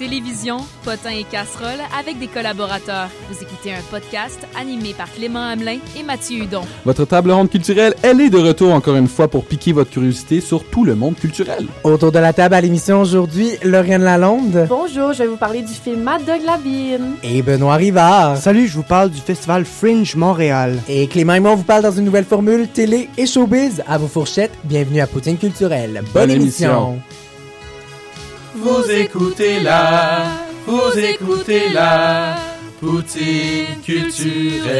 télévision, potins et casseroles avec des collaborateurs. Vous écoutez un podcast animé par Clément Hamelin et Mathieu Hudon. Votre table ronde culturelle, elle est de retour encore une fois pour piquer votre curiosité sur tout le monde culturel. Autour de la table à l'émission aujourd'hui, Lauriane Lalonde. Bonjour, je vais vous parler du film Mad Dog Labine. Et Benoît Rivard. Salut, je vous parle du festival Fringe Montréal. Et Clément et moi, on vous parle dans une nouvelle formule télé et showbiz. À vos fourchettes, bienvenue à Poutine Culturelle. Bonne, Bonne émission. émission. Vous écoutez là, vous écoutez là, Poutine culturelle.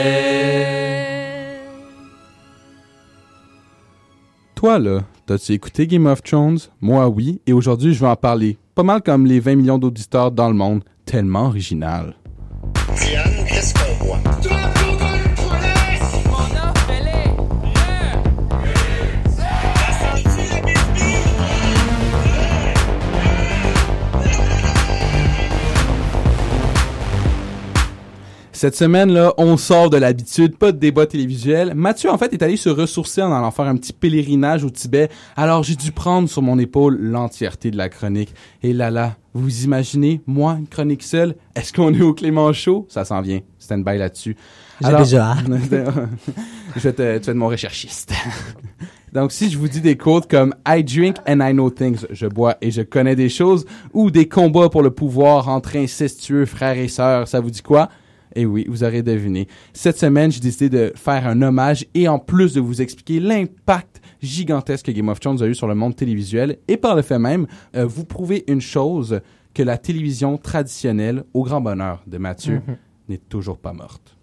Toi là, t'as-tu écouté Game of Thrones? Moi oui, et aujourd'hui je vais en parler. Pas mal comme les 20 millions d'auditeurs dans le monde, tellement original. Cette semaine-là, on sort de l'habitude, pas de débat télévisuel. Mathieu, en fait, est allé se ressourcer en allant faire un petit pèlerinage au Tibet. Alors, j'ai dû prendre sur mon épaule l'entièreté de la chronique. Et là, là, vous imaginez, moi, une chronique seule? Est-ce qu'on est au Clément Show? Ça s'en vient. Stand by là-dessus. J'ai déjà hâte. je vais te, tu vas être mon recherchiste. Donc, si je vous dis des quotes comme I drink and I know things, je bois et je connais des choses, ou des combats pour le pouvoir entre incestueux frères et sœurs, ça vous dit quoi? Eh oui, vous aurez deviné. Cette semaine, j'ai décidé de faire un hommage et en plus de vous expliquer l'impact gigantesque que Game of Thrones a eu sur le monde télévisuel et par le fait même, euh, vous prouver une chose que la télévision traditionnelle, au grand bonheur de Mathieu, n'est toujours pas morte.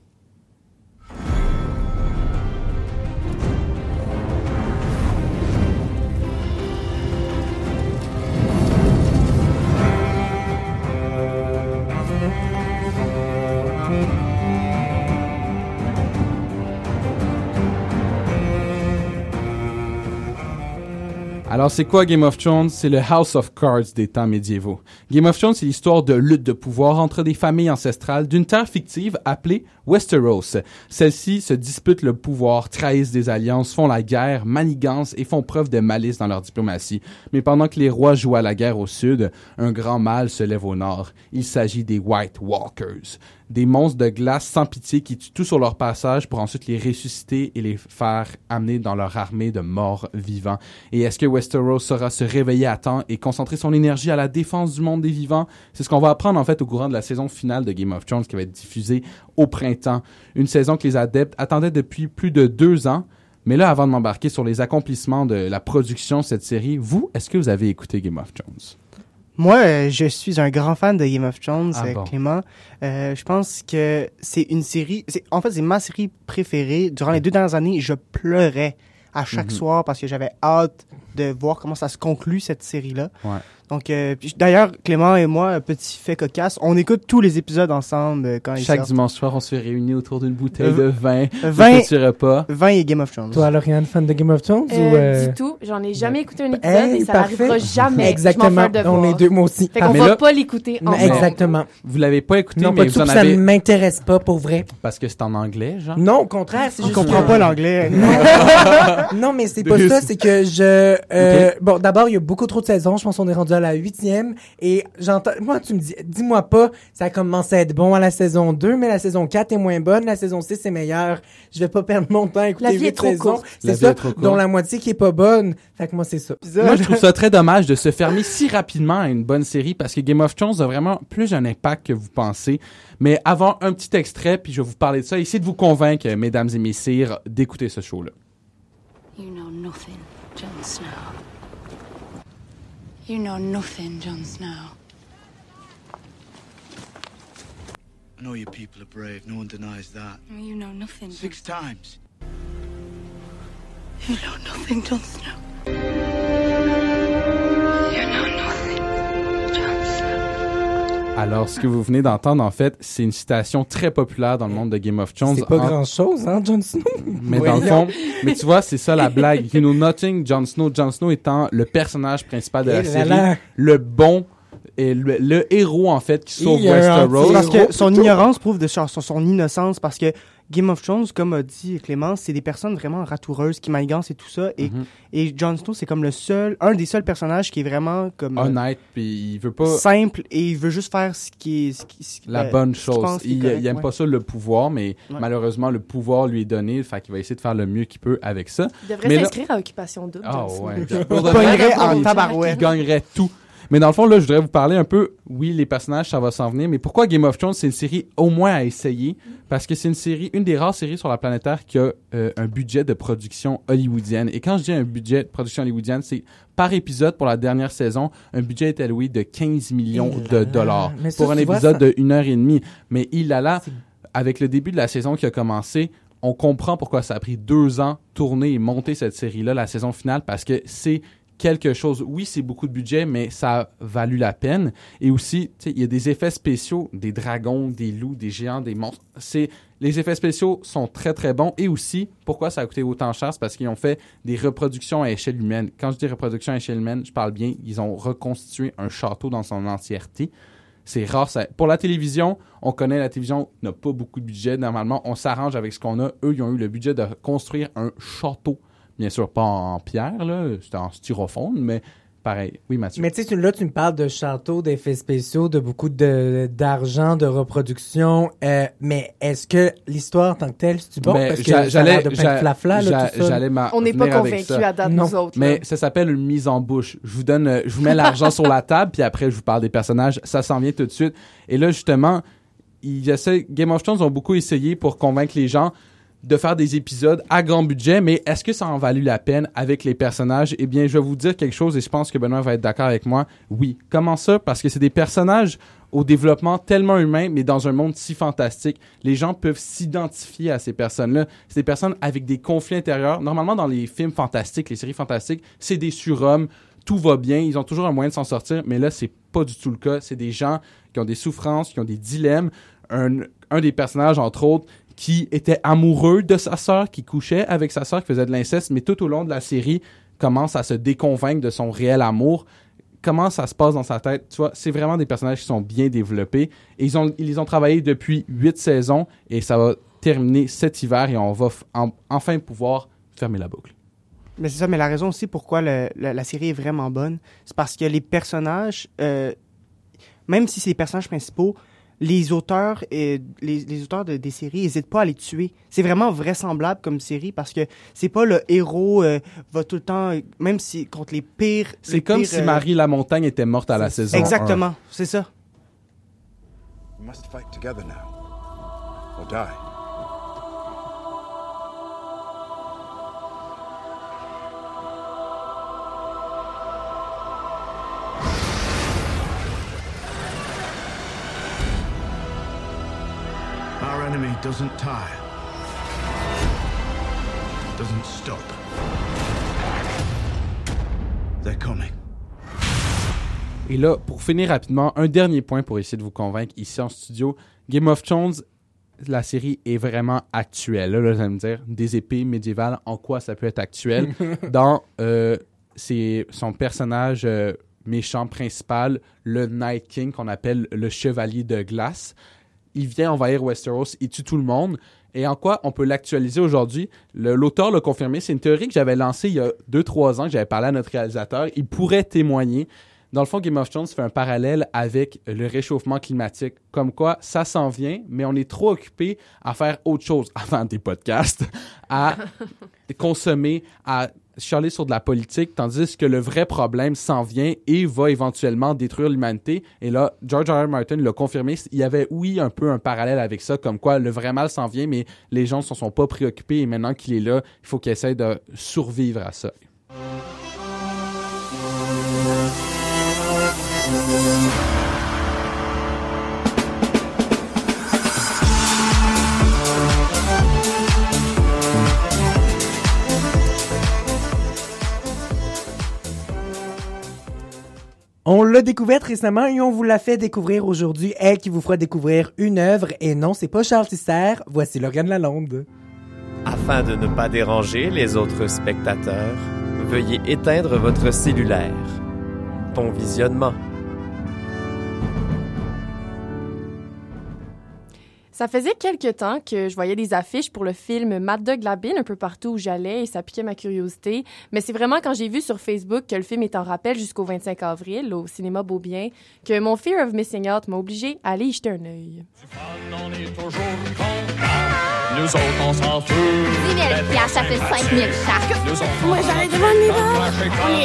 Alors, c'est quoi Game of Thrones? C'est le House of Cards des temps médiévaux. Game of Thrones, c'est l'histoire de lutte de pouvoir entre des familles ancestrales d'une terre fictive appelée Westeros. Celles-ci se disputent le pouvoir, trahissent des alliances, font la guerre, manigancent et font preuve de malice dans leur diplomatie. Mais pendant que les rois jouent à la guerre au sud, un grand mal se lève au nord. Il s'agit des White Walkers. Des monstres de glace sans pitié qui tuent tout sur leur passage pour ensuite les ressusciter et les faire amener dans leur armée de morts vivants. Et est-ce que Westeros saura se réveiller à temps et concentrer son énergie à la défense du monde des vivants? C'est ce qu'on va apprendre en fait au courant de la saison finale de Game of Thrones qui va être diffusée au printemps. Une saison que les adeptes attendaient depuis plus de deux ans. Mais là, avant de m'embarquer sur les accomplissements de la production de cette série, vous, est-ce que vous avez écouté Game of Thrones? Moi, euh, je suis un grand fan de Game of Thrones, Ah euh, bon? Clément. Euh, je pense que c'est une série. c'est- En fait, c'est ma série préférée. Durant les deux dernières années, je pleurais à chaque Mhm. soir parce que j'avais hâte de voir comment ça se conclut cette série-là. Ouais. Donc, euh, d'ailleurs, Clément et moi, un petit fait cocasse, on écoute tous les épisodes ensemble euh, quand ils Chaque sortent. dimanche soir, on se réunit autour d'une bouteille Euh, de vin, de 20, petits repas. 20 et Game of Thrones. Toi, Lauriane, fan de Game of Thrones Euh, ou... euh, Du tout, j'en ai jamais écouté un épisode Hey, et ça n'arrivera jamais. Je m'en Exactement. On est deux, moi aussi. Fait qu'on Mais va là- pas l'écouter ensemble. Exactement. Vous l'avez pas écouté, Non, mais pas du vous tout, en ça avez... ne m'intéresse pas, pour vrai. Parce que c'est en anglais, genre? Non, au contraire, c'est Je juste comprends que- pas l'anglais. non, mais c'est pas ça, c'est que je... euh, Bon, d'abord, il y a beaucoup trop de saisons. Je pense qu'on est rendu la huitième. Et j'entends... Moi, tu me dis... Dis-moi pas, ça a commencé à être bon à la saison 2, mais la saison 4 est moins bonne. La saison 6 est meilleure. Je vais pas perdre mon temps à écouter La vie est trop saisons. C'est ça, dont la moitié qui est pas bonne. Fait que moi, c'est ça. Moi, je trouve ça très dommage de se fermer si rapidement à une bonne série parce que Game of Thrones a vraiment plus un impact que vous pensez. Mais avant, un petit extrait, puis je vais vous parler de ça. Essayez de vous convaincre, mesdames et messieurs, d'écouter ce show-là. You know nothing, Jon Snow. You know nothing, Jon Snow. I know your people are brave, no one denies that. You know nothing. Jon- Six times. You know nothing, Jon Snow. You know nothing, Snow. Alors, ce que vous venez d'entendre, en fait, c'est une citation très populaire dans le monde de Game of Thrones. C'est pas En- grand-chose, hein, Jon Snow? Mais dans le fond, mais tu vois, c'est ça la blague. You know nothing, Jon Snow. Jon Snow étant le personnage principal de la série, le bon est le, le héros en fait qui sauve Westeros. Parce que son ignorance prouve de son- son innocence parce que Game of Thrones, comme a dit Clémence, c'est des personnes vraiment ratoureuses qui manigancent et tout ça. Et, Mhm. et Jon Snow, c'est comme le seul, un des seuls personnages qui est vraiment comme euh, Honnête, puis il veut pas simple et il veut juste faire ce qui est ce qui- ce qui- la euh, bonne chose. pense Il, correct, il aime ouais. pas ça le pouvoir, mais Ouais. malheureusement le pouvoir lui est donné, fait qu'il va essayer de faire le mieux qu'il peut avec ça. Il devrait là- s'inscrire à Occupation Double. Ah ouais. Pour de Il vrai, en tabarouette. il gagnerait tout. Mais dans le fond, là, je voudrais vous parler un peu, oui, les personnages, ça va s'en venir, mais pourquoi Game of Thrones, c'est une série au moins à essayer? Parce que c'est une série, une des rares séries sur la planète Terre qui a euh, un budget de production hollywoodienne. Et quand je dis un budget de production hollywoodienne, c'est par épisode pour la dernière saison, un budget est alloué de 15 millions Il de dollars Mais ça, pour un vois, épisode ça- de une heure et demie. Mais il a là, avec le début de la saison qui a commencé, on comprend pourquoi ça a pris deux ans tourner et monter cette série-là, la saison finale, parce que c'est quelque chose. Oui, c'est beaucoup de budget, mais ça a valu la peine. Et aussi, il y a des effets spéciaux, des dragons, des loups, des géants, des monstres. C'est les effets spéciaux sont très très bons. Et aussi, pourquoi ça a coûté autant cher, c'est parce qu'ils ont fait des reproductions à échelle humaine. Quand je dis reproduction à échelle humaine, je parle bien. Ils ont reconstitué un château dans son entièreté. C'est rare. Pour la télévision, on connaît la télévision n'a pas beaucoup de budget. Normalement, on s'arrange avec ce qu'on a. Eux, ils ont eu le budget de construire un château. Bien sûr, pas en pierre, là. C'était en styrofoam, mais pareil. Oui, Mathieu. Mais tu sais, là, tu me parles de châteaux, d'effets spéciaux, de beaucoup de d'argent, de reproduction. euh, mais est-ce que l'histoire en tant que telle, c'est bon? Parce que. J'allais On n'est pas convaincus à date, Non. nous autres. Mais là. ça s'appelle une mise en bouche. Je vous donne, euh, je vous mets l'argent sur la table, puis après je vous parle des personnages. Ça s'en vient tout de suite. Et là justement, ils essaient, Game of Thrones ont beaucoup essayé pour convaincre les gens de faire des épisodes à grand budget, mais est-ce que ça en valu la peine avec les personnages? Eh bien, je vais vous dire quelque chose et je pense que Benoît va être d'accord avec moi. Oui. Comment ça? Parce que c'est des personnages au développement tellement humain, mais dans un monde si fantastique. Les gens peuvent s'identifier à ces personnes-là. C'est des personnes avec des conflits intérieurs. Normalement, dans les films fantastiques, les séries fantastiques, c'est des surhommes, tout va bien, ils ont toujours un moyen de s'en sortir, mais là, c'est pas du tout le cas. C'est des gens qui ont des souffrances, qui ont des dilemmes. Un, un des personnages, entre autres, qui était amoureux de sa sœur, qui couchait avec sa sœur, qui faisait de l'inceste, mais tout au long de la série, commence à se déconvaincre de son réel amour comment ça se passe dans sa tête? Tu c'est vraiment des personnages qui sont bien développés. Et ils, ont, ils ont travaillé depuis huit saisons et ça va terminer cet hiver et on va enfin pouvoir fermer la boucle. Mais c'est ça, mais la raison aussi pourquoi la série est vraiment bonne, c'est parce que les personnages, euh, même si c'est les personnages principaux, les auteurs et les, les auteurs de, des séries n'hésitent pas à les tuer. C'est vraiment vraisemblable comme série parce que c'est pas le héros euh, va tout le temps, même si contre les pires. C'est comme pires, si euh, Marie Lamontagne était morte à la saison. Exactement, c'est ça. We must fight together now, or die. Our enemy doesn't tire, doesn't stop. They're coming. Et là, pour finir rapidement, un dernier point pour essayer de vous convaincre ici en studio. Game of Thrones, la série est vraiment actuelle. Là, là, vous allez me dire, des épées médiévales, en quoi ça peut être actuel? Dans euh, c'est son personnage euh, méchant principal, le Night King, qu'on appelle le Chevalier de Glace. Il vient envahir Westeros, il tue tout le monde. Et en quoi on peut l'actualiser aujourd'hui? L'auteur l'a confirmé. C'est une théorie que j'avais lancée il y a 2-3 ans, que j'avais parlé à notre réalisateur. Il pourrait témoigner. Dans le fond, Game of Thrones fait un parallèle avec le réchauffement climatique. Comme quoi, ça s'en vient, mais on est trop occupé à faire autre chose, à faire des podcasts, à consommer, à chialer sur de la politique, tandis que le vrai problème s'en vient et va éventuellement détruire l'humanité. Et là, George R. R. Martin l'a confirmé. Il y avait, oui, un peu un parallèle avec ça, comme quoi le vrai mal s'en vient, mais les gens ne s'en sont pas préoccupés et maintenant qu'il est là, il faut qu'il essaie de survivre à ça. On l'a découverte récemment et on vous l'a fait découvrir aujourd'hui. Elle qui vous fera découvrir une œuvre. Et non, c'est pas Charles Tisser. Voici Lauriane Lalonde. Afin de ne pas déranger les autres spectateurs, veuillez éteindre votre cellulaire. Bon visionnement. Ça faisait quelques temps que je voyais des affiches pour le film Mad Dog Labine un peu partout où j'allais et ça piquait ma curiosité. Mais c'est vraiment quand j'ai vu sur Facebook que le film est en rappel jusqu'au 25 avril au cinéma Beaubien que mon fear of missing out m'a obligé à aller y jeter un œil. Nous autres, on s'en fout. 10 000 piastres, ça fait 5 000 chaque. Nous autres, Moi, j'arrête devant le niveau. On est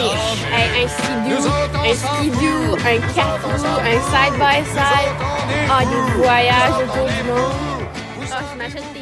hey, un skidoo, un skidoo, un un side-by-side. Ah, des voyages autour du monde. Ah, je m'achète des fleurs puis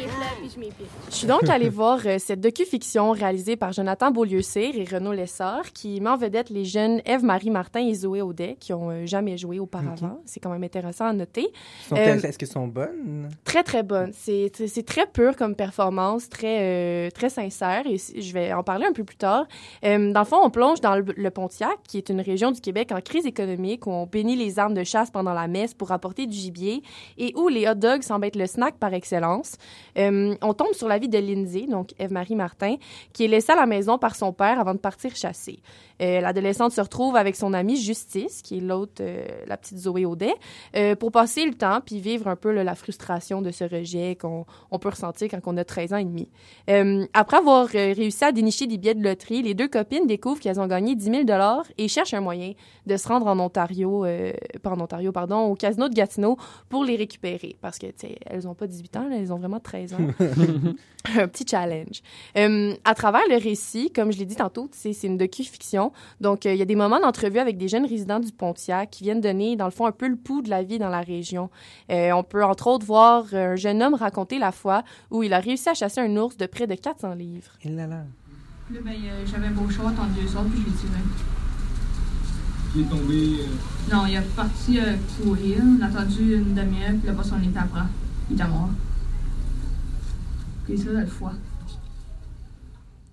je suis donc allée voir euh, cette docu-fiction réalisée par Jonathan Beaulieu-Cyr et Renaud Lessard qui met en vedette les jeunes Eve-Marie Martin et Zoé Audet qui ont euh, jamais joué auparavant. C'est quand même intéressant à noter. Euh, Est-ce qu'elles sont bonnes? Très, très bonne. C'est c'est très pur comme performance, très, euh, très sincère, et je vais en parler un peu plus tard. Euh, dans le fond, on plonge dans le, le Pontiac, qui est une région du Québec en crise économique, où on bénit les armes de chasse pendant la messe pour apporter du gibier, et où les hot dogs semblent être le snack par excellence. Euh, on tombe sur la vie de Lindsay, donc Eve-Marie Martin, qui est laissée à la maison par son père avant de partir chasser. Euh, L'adolescente se retrouve avec son amie Justice, qui est l'autre, euh, la petite Zoé Audet, euh, pour passer le temps puis vivre un peu la frustration de ce rejet qu'on on peut ressentir quand on a 13 ans et demi. Après avoir réussi à dénicher des billets de loterie, les deux copines découvrent qu'elles ont gagné 10 000 et cherchent un moyen de se rendre en Ontario, pas en Ontario, pardon, au casino de Gatineau pour les récupérer parce que, tu sais, elles ont pas 18 ans, elles ont vraiment 13 ans. un petit challenge. Euh, à travers le récit, comme je l'ai dit tantôt, c'est une docu-fiction. Donc, euh, il y a des moments d'entrevue avec des jeunes résidents du Pontiac qui viennent donner, dans le fond, un peu le pouls de la vie dans la région. Euh, on peut, entre autres, voir un jeune homme raconter la fois où il a réussi à chasser un ours de près de 400 livres. Et là là. Là, ben, j'avais beau shot entre deux sortes, puis je l'ai tiré. qui est tombé. Non, il est parti euh, courir, on a attendu une demi-heure, puis là, pas son était après. Il était mort. Puis ça, le foie.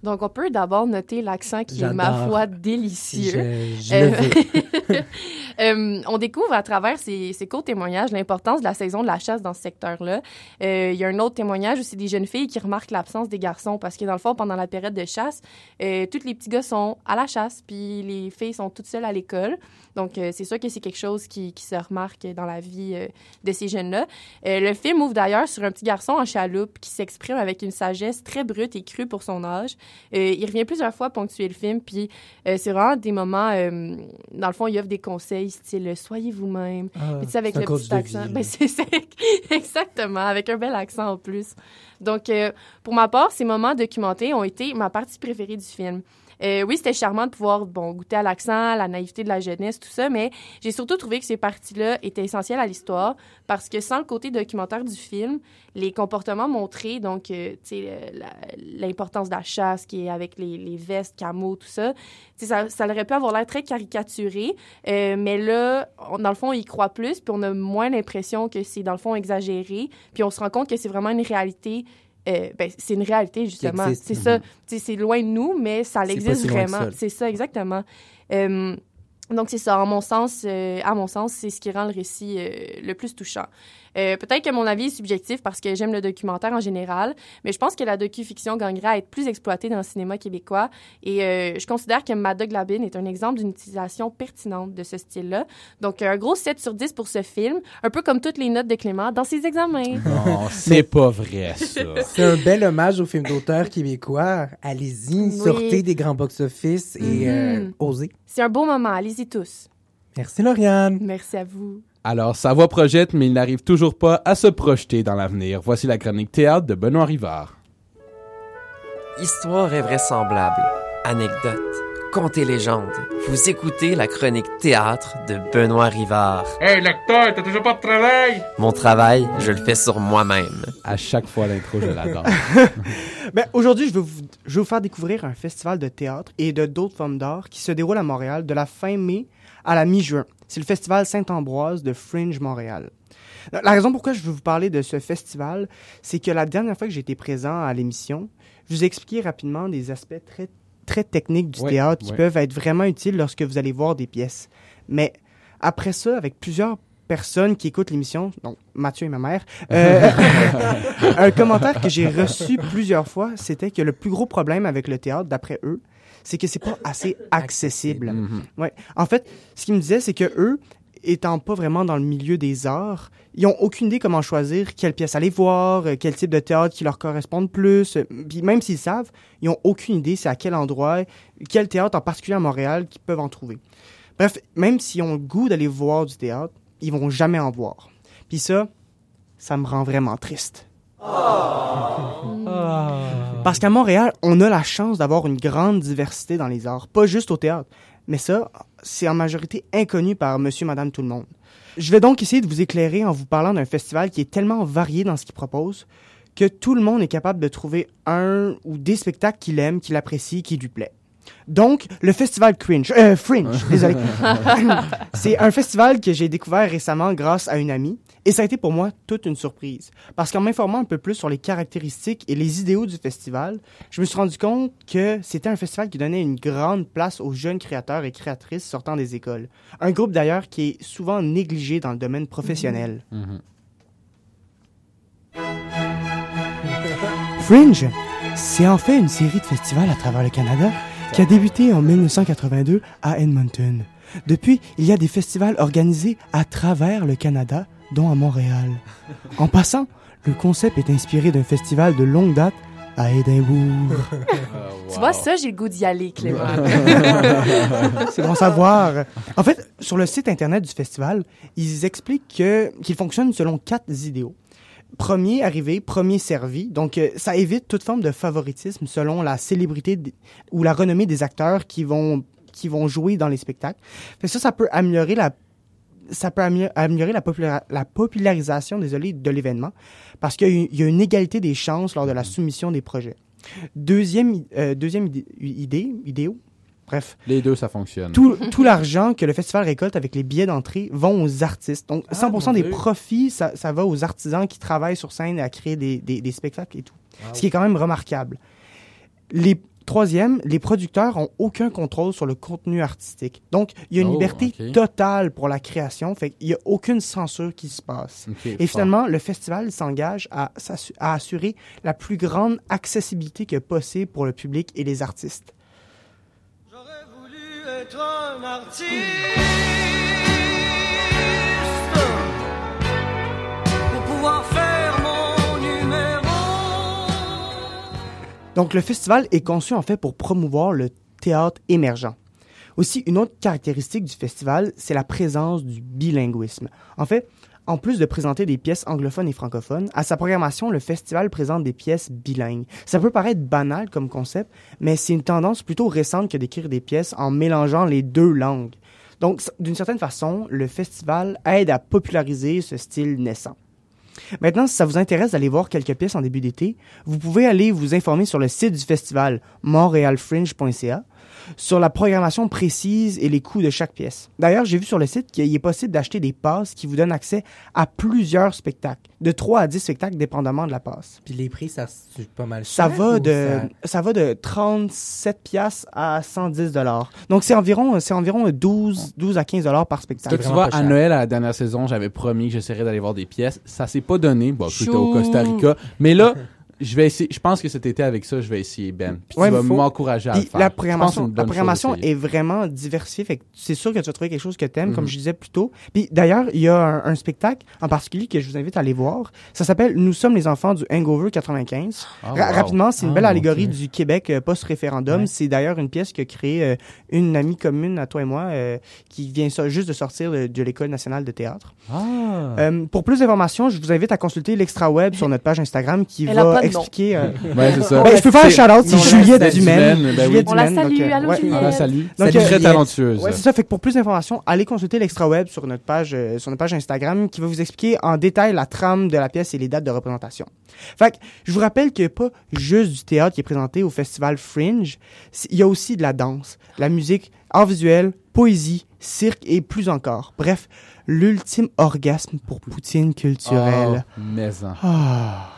Donc, on peut d'abord noter l'accent qui est, ma foi, délicieux. Je- je le veux. Euh, on découvre à travers ces, ces courts témoignages l'importance de la saison de la chasse dans ce secteur-là. Euh, Il y a un autre témoignage aussi des jeunes filles qui remarquent l'absence des garçons parce que, dans le fond, pendant la période de chasse, euh, tous les petits gars sont à la chasse, puis les filles sont toutes seules à l'école. Donc, c'est sûr que c'est quelque chose qui, qui se remarque dans la vie de ces jeunes-là. Le film ouvre d'ailleurs sur un petit garçon en chaloupe qui s'exprime avec une sagesse très brute et crue pour son âge. Euh, il revient plusieurs fois ponctuer le film, puis euh, c'est vraiment des moments, euh, dans le fond, il offre des conseils style « soyez vous-même Ah, Puis avec le petit accent. vie, Ben, c'est exactement, avec un bel accent en plus. Donc, pour ma part, ces moments documentés ont été ma partie préférée du film. Euh, oui, c'était charmant de pouvoir bon, goûter à l'accent, la naïveté de la jeunesse, tout ça, mais j'ai surtout trouvé que ces parties-là étaient essentielles à l'histoire parce que sans le côté documentaire du film, les comportements montrés, donc, euh, l'importance de la chasse qui est avec les, vestes, camo, tout ça, ça, aurait pu avoir l'air très caricaturé, euh, mais là, dans le fond, on y croit plus, puis on a moins l'impression que c'est, dans le fond, exagéré, puis on se rend compte que c'est vraiment une réalité euh, ben, c'est une réalité, justement. C'est ça. Mhm. C'est loin de nous, mais ça existe si vraiment. C'est ça, exactement. Euh, donc, c'est ça. En mon sens, euh, à mon sens, c'est ce qui rend le récit le plus touchant. Euh, Peut-être que mon avis est subjectif parce que j'aime le documentaire en général, mais je pense que la docu-fiction gagnerait à être plus exploitée dans le cinéma québécois. Et euh, je considère que Mad Dog Labine est un exemple d'une utilisation pertinente de ce style-là. Donc, un gros 7 sur 10 pour ce film, un peu comme toutes les notes de Clément dans ses examens. Non, c'est pas vrai, ça. C'est un bel hommage au film d'auteur québécois. Allez-y, Oui. sortez des grands box-office et euh, Mhm. osez. C'est un beau moment. Allez-y tous. Merci, Lauriane. Merci à vous. Alors, sa voix projette, mais il n'arrive toujours pas à se projeter dans l'avenir. Voici la chronique théâtre de Benoît Rivard. Histoire invraisemblable, anecdote, contes et légendes. Vous écoutez la chronique théâtre de Benoît Rivard. Hey, lecteur, t'as toujours pas de travail? Mon travail, je le fais sur moi-même. À chaque fois, l'intro, je l'adore. Ben, aujourd'hui, je vais, vous, je vais vous faire découvrir un festival de théâtre et de d'autres formes d'art qui se déroule à Montréal de la fin mai à la mi-juin. C'est le festival Saint-Ambroise de Fringe Montréal. La raison pourquoi je veux vous parler de ce festival, c'est que la dernière fois que j'ai été présent à l'émission, je vous ai expliqué rapidement des aspects très, très techniques du Ouais, théâtre qui ouais. peuvent être vraiment utiles lorsque vous allez voir des pièces. Mais après ça, avec plusieurs personnes qui écoutent l'émission, donc Mathieu et ma mère, euh, un commentaire que j'ai reçu plusieurs fois, c'était que le plus gros problème avec le théâtre, d'après eux, c'est que c'est pas assez accessible. Mhm. Ouais. En fait, ce qu'ils me disaient, c'est que eux, étant pas vraiment dans le milieu des arts, ils ont aucune idée comment choisir quelle pièce aller voir, euh, quel type de théâtre qui leur correspond le plus. Euh, Puis même s'ils savent, ils ont aucune idée c'est à quel endroit, quel théâtre en particulier à Montréal qu'ils peuvent en trouver. Bref, même s'ils ont le goût d'aller voir du théâtre, ils vont jamais en voir. Puis ça, ça me rend vraiment triste. Parce qu'à Montréal, on a la chance d'avoir une grande diversité dans les arts, pas juste au théâtre. Mais ça, c'est en majorité inconnu par monsieur, madame, tout le monde. Je vais donc essayer de vous éclairer en vous parlant d'un festival qui est tellement varié dans ce qu'il propose que tout le monde est capable de trouver un ou des spectacles qu'il aime, qu'il apprécie, qui lui plaît. Donc, le festival Cringe, euh, Fringe, désolé. c'est un festival que j'ai découvert récemment grâce à une amie. Et ça a été pour moi toute une surprise. Parce qu'en m'informant un peu plus sur les caractéristiques et les idéaux du festival, je me suis rendu compte que c'était un festival qui donnait une grande place aux jeunes créateurs et créatrices sortant des écoles. Un groupe d'ailleurs qui est souvent négligé dans le domaine professionnel. Fringe, c'est en fait une série de festivals à travers le Canada qui a débuté en 1982 à Edmonton. Depuis, il y a des festivals organisés à travers le Canada, dont à Montréal. En passant, le concept est inspiré d'un festival de longue date à Édimbourg. Tu vois, ça, j'ai le goût d'y aller, Clément. C'est bon savoir. En fait, sur le site internet du festival, ils expliquent que- qu'il fonctionne selon quatre idéaux. Premier arrivé, premier servi. Donc, euh, ça évite toute forme de favoritisme selon la célébrité ou la renommée des acteurs qui vont, qui vont jouer dans les spectacles. Fait que ça, ça peut améliorer la ça peut amé- améliorer la, popula- la popularisation désolé, de l'événement parce qu'il y, a une- il y a une égalité des chances lors de la soumission des projets. Deuxième, euh, deuxième idée, idée, idéo, bref, Les deux, ça fonctionne. tout, tout l'argent que le festival récolte avec les billets d'entrée vont aux artistes. Donc, 100% mon des Dieu. profits, ça, ça va aux artisans qui travaillent sur scène à créer des, des- des spectacles et tout. Ce qui est quand même remarquable. Les Troisième, les producteurs ont aucun contrôle sur le contenu artistique. Donc, il y a une Oh, liberté totale pour la création. Fait qu'il n'y a aucune censure qui se passe. Et fort. finalement, le festival s'engage à, à assurer la plus grande accessibilité que possible pour le public et les artistes. être un artiste Donc, le festival est conçu en fait pour promouvoir le théâtre émergent. Aussi, une autre caractéristique du festival, c'est la présence du bilinguisme. En fait, en plus de présenter des pièces anglophones et francophones, à sa programmation, le festival présente des pièces bilingues. Ça peut paraître banal comme concept, mais c'est une tendance plutôt récente que d'écrire des pièces en mélangeant les deux langues. Donc, d'une certaine façon, le festival aide à populariser ce style naissant. Maintenant, si ça vous intéresse d'aller voir quelques pièces en début d'été, vous pouvez aller vous informer sur le site du festival montrealfringe.ca sur la programmation précise et les coûts de chaque pièce. D'ailleurs, j'ai vu sur le site qu'il est possible d'acheter des passes qui vous donnent accès à plusieurs spectacles, de 3 à 10 spectacles dépendamment de la passe. Puis les prix, ça c'est pas mal Ça cher, va ou de ça- ça... va de 37 piastres à 110 dollars. Donc c'est environ c'est environ 12 12 à 15 dollars par spectacle. Tu vois, à Noël, à la dernière saison, j'avais promis que j'essaierais d'aller voir des pièces. Ça s'est pas donné. Bon, j'étais au. Costa Rica. Mais là, je vais essayer. Je pense que cet été, avec ça, je vais essayer, Ben. Puis Ouais, tu vas faut- m'encourager à le faire. La programmation, la programmation est vraiment diversifiée. Fait que c'est sûr que tu vas trouver quelque chose que tu aimes, comme Mhm. je disais plus tôt. Puis d'ailleurs, il y a un, un spectacle en particulier que je vous invite à aller voir. Ça s'appelle Nous sommes les enfants du Hangover 95. Ah, Ra- wow. Rapidement, c'est une Ah, belle allégorie du Québec euh, post-référendum. Ouais. C'est d'ailleurs une pièce que créée euh, une amie commune à toi et moi euh, qui vient juste de sortir de, de l'École nationale de théâtre. Ah. Euh, pour plus d'informations, je vous invite à consulter l'extra web sur notre page Instagram qui Elle va. Expliquer. euh, Ouais, c'est ça. Ben, je peux faire un shout-out, c'est Juliette Dumaine. Ben oui. Juliette On la Dumaine, salue, donc, allô, ouais. Juliette. On la salue. Donc, C'est euh, très talentueuse. Ouais, c'est ça. Fait que pour plus d'informations, allez consulter l'extra web sur notre page, euh, sur notre page Instagram qui va vous expliquer en détail la trame de la pièce et les dates de représentation. Fait que je vous rappelle qu'il n'y a pas juste du théâtre qui est présenté au festival Fringe. Il y a aussi de la danse, la musique, art visuel, poésie, cirque et plus encore. Bref, l'ultime orgasme pour poutine culturelle. Oh, mais en. Ah.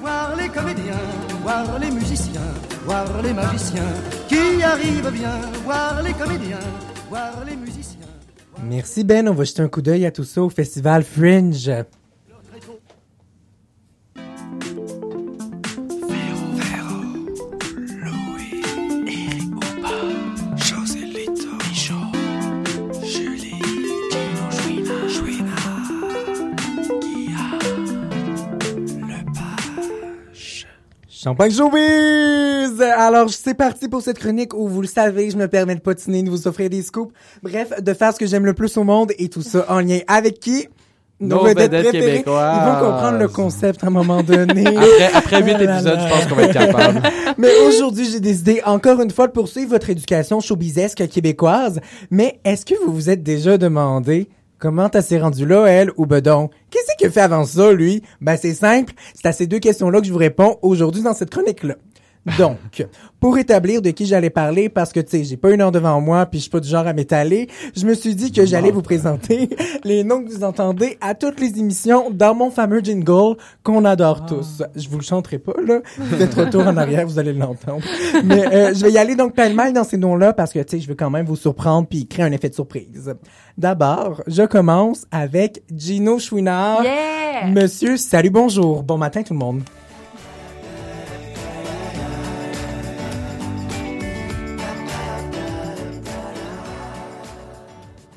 Voir les comédiens, voir les musiciens, voir les magiciens qui arrivent bien? Voir les comédiens, voir les musiciens. Merci Ben, on va jeter un coup d'œil à tout ça au festival Fringe. Champagne Showbiz! Alors, c'est parti pour cette chronique où, vous le savez, je me permets de potiner, de vous offrir des scoops. Bref, de faire ce que j'aime le plus au monde et tout ça en lien avec qui? Nos vedettes québécoises. Ils vont comprendre le concept à un moment donné. Après, après huit Oh là épisodes, je pense qu'on va être capable. Mais aujourd'hui, j'ai décidé encore une fois de poursuivre votre éducation showbizesque québécoise. Mais est-ce que vous vous êtes déjà demandé comment t'as s'est rendu là, elle, ou bedon? Qu'est-ce qu'il fait avant ça, lui? Ben, c'est simple. C'est à ces deux questions-là que je vous réponds aujourd'hui dans cette chronique-là. Donc, pour établir de qui j'allais parler, parce que, tu sais, j'ai pas une heure devant moi, puis je suis pas du genre à m'étaler, je me suis dit que j'allais vous présenter les noms que vous entendez à toutes les émissions dans mon fameux jingle qu'on adore tous. Je vous le chanterai pas, là. Faites retour en arrière, vous allez l'entendre. Mais euh, je vais y aller donc pêle-mêle dans ces noms-là, parce que, tu sais, je veux quand même vous surprendre puis créer un effet de surprise. D'abord, je commence avec Gino Chouinard. Yeah! Monsieur, salut, bonjour. Bon matin, tout le monde.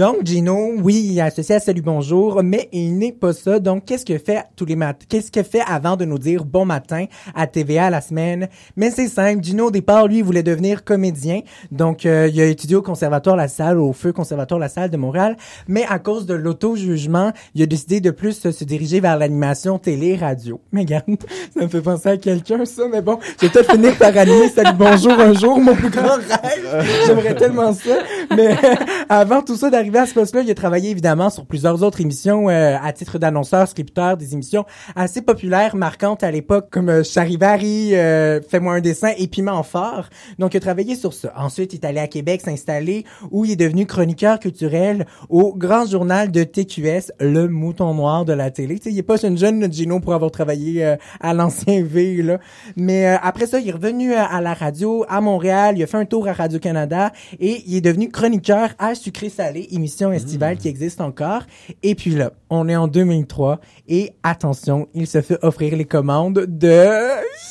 Donc, Gino, oui, il est associé à Salut Bonjour, mais il n'est pas ça. Donc, qu'est-ce que fait tous les matins? Qu'est-ce que fait avant de nous dire bon matin à TVA la semaine? Mais c'est simple. Gino, au départ, lui, il voulait devenir comédien. Donc, euh, il a étudié au Conservatoire La Salle, au Feu Conservatoire La Salle de Montréal. Mais à cause de l'auto-jugement, il a décidé de plus se diriger vers l'animation télé-radio. Mais regarde, ça me fait penser à quelqu'un, ça. Mais bon, je vais peut-être finir par animer Salut Bonjour un jour, mon plus grand rêve. J'aimerais tellement ça. Mais avant tout ça d'arriver à ce poste-là, il a travaillé évidemment sur plusieurs autres émissions euh, à titre d'annonceur, scripteur, des émissions assez populaires, marquantes à l'époque, comme euh, Charivari, euh, Fais-moi un dessin et Piment fort. Donc, il a travaillé sur ça. Ensuite, il est allé à Québec s'installer, où il est devenu chroniqueur culturel au grand journal de TQS, le mouton noir de la télé. Tu sais, il est pas une jeune Gino pour avoir travaillé euh, à l'ancien V, là. Mais euh, après ça, il est revenu euh, à la radio à Montréal, il a fait un tour à Radio-Canada et il est devenu chroniqueur à Sucré Salé, émission estivale qui existe encore. Et puis là, on est en 2003 et attention, il se fait offrir les commandes de...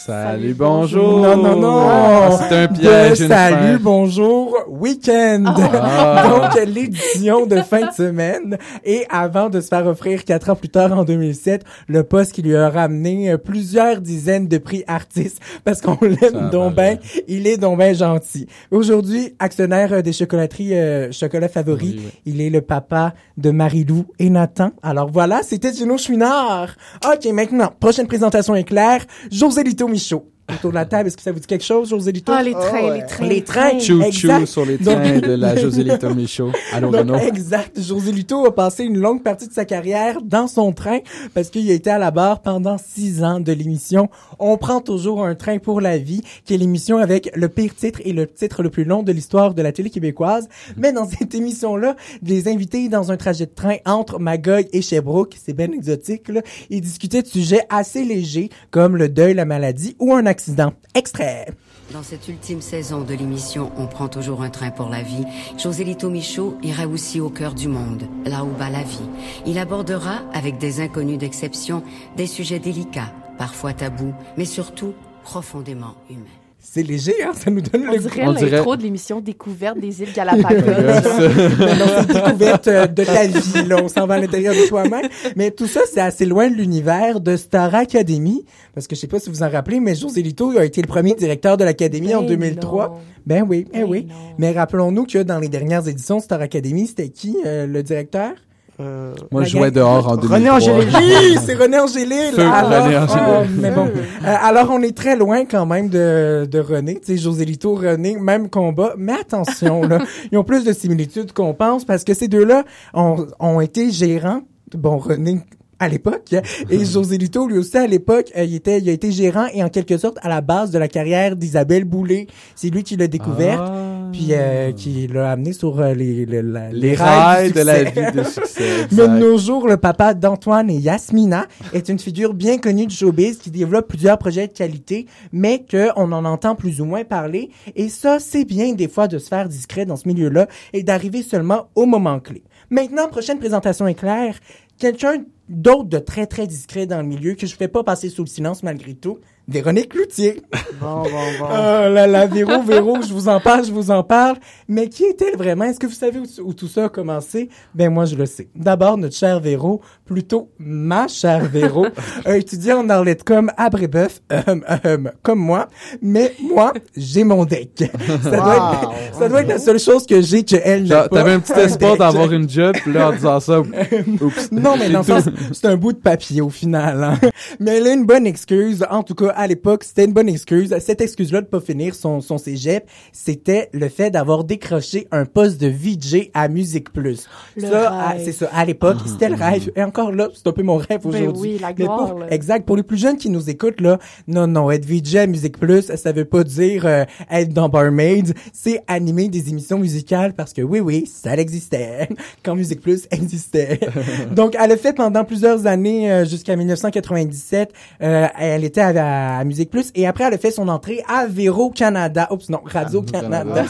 Salut, bonjour. Non, non, non. Ah, C'était un piège. De salut, fin. bonjour, week-end. Ah. Donc, l'édition de fin de semaine. Et avant de se faire offrir quatre ans plus tard, en 2007, le poste qui lui a ramené euh, plusieurs dizaines de prix artistes parce qu'on l'aime donc ben, il est donc ben gentil. Aujourd'hui, actionnaire euh, des chocolateries euh, Chocolat Favori, Oui, il est le papa de Marilou et Nathan. Alors voilà, c'était Gino Chouinard. OK, maintenant, prochaine présentation est claire. José Lito Michaud. Autour de la table, est-ce que ça vous dit quelque chose, José Lito? Ah, les trains, les trains. Les trains, Chou exact. chou sur les Donc- trains de la Josélito Michaud. Allô, Donc, Renaud? exact. José Luto a passé une longue partie de sa carrière dans son train parce qu'il a été à la barre pendant six ans de l'émission On prend toujours un train pour la vie, qui est l'émission avec le pire titre et le titre le plus long de l'histoire de la télé québécoise. Mais dans cette émission-là, les invités dans un trajet de train entre Magog et Sherbrooke, c'est bien exotique, là, ils discutaient de sujets assez légers comme le deuil, la maladie ou un accident. Dans cette ultime saison de l'émission On prend toujours un train pour la vie, José Lito Michaud ira aussi au cœur du monde, là où bat la vie. Il abordera, avec des inconnus d'exception, des sujets délicats, parfois tabous, mais surtout profondément humains. C'est léger, hein? Ça nous donne On le dirait On dirait- l'intro de l'émission Découverte des îles Galapagos. C'est une découverte euh, de ta vie, là. On s'en va à l'intérieur de toi-même. Mais tout ça, c'est assez loin de l'univers de Star Academy. Parce que je sais pas si vous en rappelez, mais José Lito a été le premier directeur de l'Académie en Ben 2003. non. Ben oui, eh Ben oui. non. Mais rappelons-nous que dans les dernières éditions de Star Academy, c'était qui, euh, le directeur? Euh, Moi, je jouais dehors en 2003. René Angélil. Oui, c'est René Angélil. Feu, alors, René Angélil. oh, mais bon. Euh, alors, on est très loin quand même de, de René. Tu sais, José Lito, René, même combat. Mais attention, là. Ils ont plus de similitudes qu'on pense parce que ces deux-là ont, ont été gérants. Bon, René, à l'époque. Et José Lito, lui aussi, à l'époque, euh, il était, il a été gérant et en quelque sorte à la base de la carrière d'Isabelle Boulay. C'est lui qui l'a découverte. Ah. Puis euh, qui l'a amené sur euh, les, les, la- Les rails de la vie de succès. Mais de nos jours, le papa d'Antoine et Yasmina est une figure bien connue du showbiz qui développe plusieurs projets de qualité, mais qu'on en entend plus ou moins parler. Et ça, c'est bien des fois de se faire discret dans ce milieu-là et d'arriver seulement au moment clé. Maintenant, prochaine présentation est claire. Quelqu'un d'autre de très très discret dans le milieu que je fais pas passer sous le silence malgré tout. Véronique Cloutier. Bon, bon, bon. Oh là là, Véro, Véro, je vous en parle, je vous en parle. Mais qui est-elle vraiment? Est-ce que vous savez où, où tout ça a commencé? Ben moi, je le sais. D'abord, notre cher Véro, plutôt ma chère Véro, a étudié en Arletcom à Brébeuf, hum, hum, comme moi. Mais moi, j'ai mon deck. Ça, doit être, ça doit être la seule chose que j'ai que elle n'a pas. T'avais un petit espoir d'avoir une job, là, en disant ça, oups. Non, mais dans le sens, c'est un bout de papier au final. hein. Mais elle a une bonne excuse. En tout cas, à l'époque, c'était une bonne excuse. Cette excuse-là de pas finir son, son cégep, c'était le fait d'avoir décroché un poste de VJ à Musique Plus. Le ça, c'est ça. À l'époque, c'était le rêve. Et encore là, c'est un peu mon rêve Ben aujourd'hui. oui, la gloire, pour- exact. Pour les plus jeunes qui nous écoutent, là, non, non, être VJ à Musique Plus, ça veut pas dire euh, être dans Barmaids. C'est animer des émissions musicales parce que oui, oui, ça existait quand Musique Plus existait. Donc, elle a fait pendant plusieurs années, euh, jusqu'à 1997, euh, elle était à, à Musique Plus et après, elle a fait son entrée à Véro Canada. Oups, non, Radio Canada.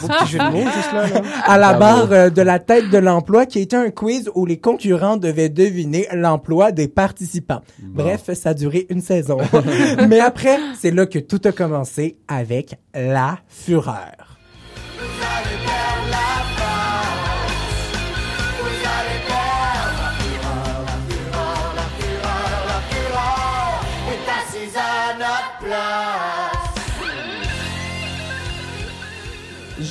À la barre euh, de la tête de l'emploi qui était un quiz où les concurrents devaient deviner l'emploi des participants. Bref, ça a duré une saison. Mais après, c'est là que tout a commencé avec la fureur.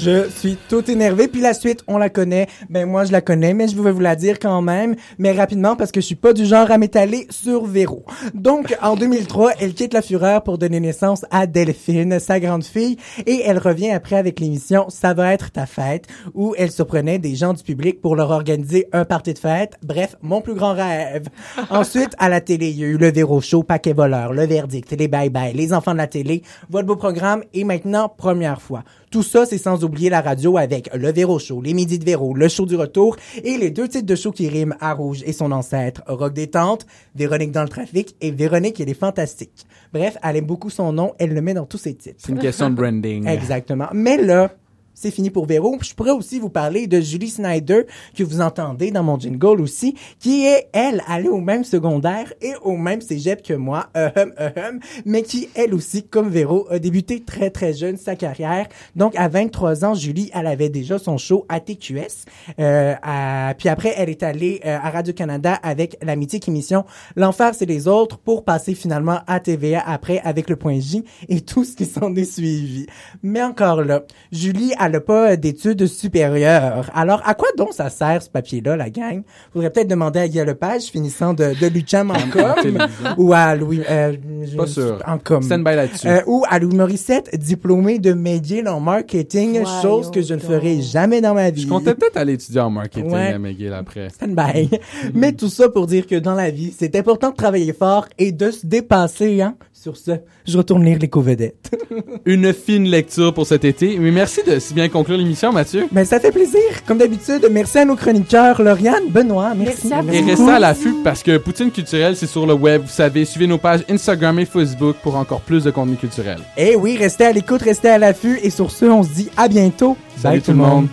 Je suis tout énervé. Puis la suite, on la connaît. Ben moi, je la connais, mais je vais vous la dire quand même, mais rapidement parce que je suis pas du genre à m'étaler sur Véro. Donc, en 2003, elle quitte la Fureur pour donner naissance à Delphine, sa grande fille, et elle revient après avec l'émission Ça va être ta fête, où elle surprenait des gens du public pour leur organiser un party de fête. Bref, mon plus grand rêve. Ensuite, à la télé, il y a eu le Véro Show, Paquet Voleur, le Verdict, les Bye Bye, les enfants de la télé, votre beau programme, et maintenant, première fois. Tout ça, c'est sans oublier la radio avec le Véro Show, les Midis de Véro, le show du retour et les deux titres de show qui riment à Rouge et son ancêtre, Rock Détente, Véronique dans le trafic et Véronique et les Fantastiques. Bref, elle aime beaucoup son nom, elle le met dans tous ses titres. C'est une question de branding. Exactement. Mais là, c'est fini pour Véro. Je pourrais aussi vous parler de Julie Snyder, que vous entendez dans mon jingle aussi, qui est, elle, allée au même secondaire et au même cégep que moi, ahem, ahem, mais qui, elle aussi, comme Véro, a débuté très, très jeune sa carrière. Donc, à 23 ans, Julie, elle avait déjà son show à TQS. Euh, à- puis après, elle est allée euh, à Radio-Canada avec la mythique émission L'Enfer, c'est les autres pour passer finalement à TVA après avec le point J et tout ce qui s'en est suivi. Mais encore là, Julie, elle a pas d'études supérieures. Alors, à quoi donc ça sert ce papier-là, la gang? Faudrait peut-être demander à Guy Lepage, finissant de, de l'UQAM en com, ou à Louis, euh, je- Pas sûr. en com. Stand by là-dessus. Euh, ou à Louis Morissette, diplômé de McGill en marketing, chose que je ne ferai jamais dans ma vie. Je comptais peut-être aller étudier en marketing Ouais. à McGill après. Stand-by. Mais tout ça pour dire que dans la vie, c'est important de travailler fort et de se dépasser, hein. Sur ce, je retourne lire les co-vedettes. Une fine lecture pour cet été. Mais merci de si bien conclure l'émission, Mathieu. Mais ça fait plaisir. Comme d'habitude, merci à nos chroniqueurs, Lauriane, Benoît, merci. Merci à vous. Et restez à l'affût parce que Poutine Culturelle, c'est sur le web. Vous savez, suivez nos pages Instagram et Facebook pour encore plus de contenu culturel. Eh oui, restez à l'écoute, restez à l'affût et sur ce, on se dit à bientôt. Salut tout le monde.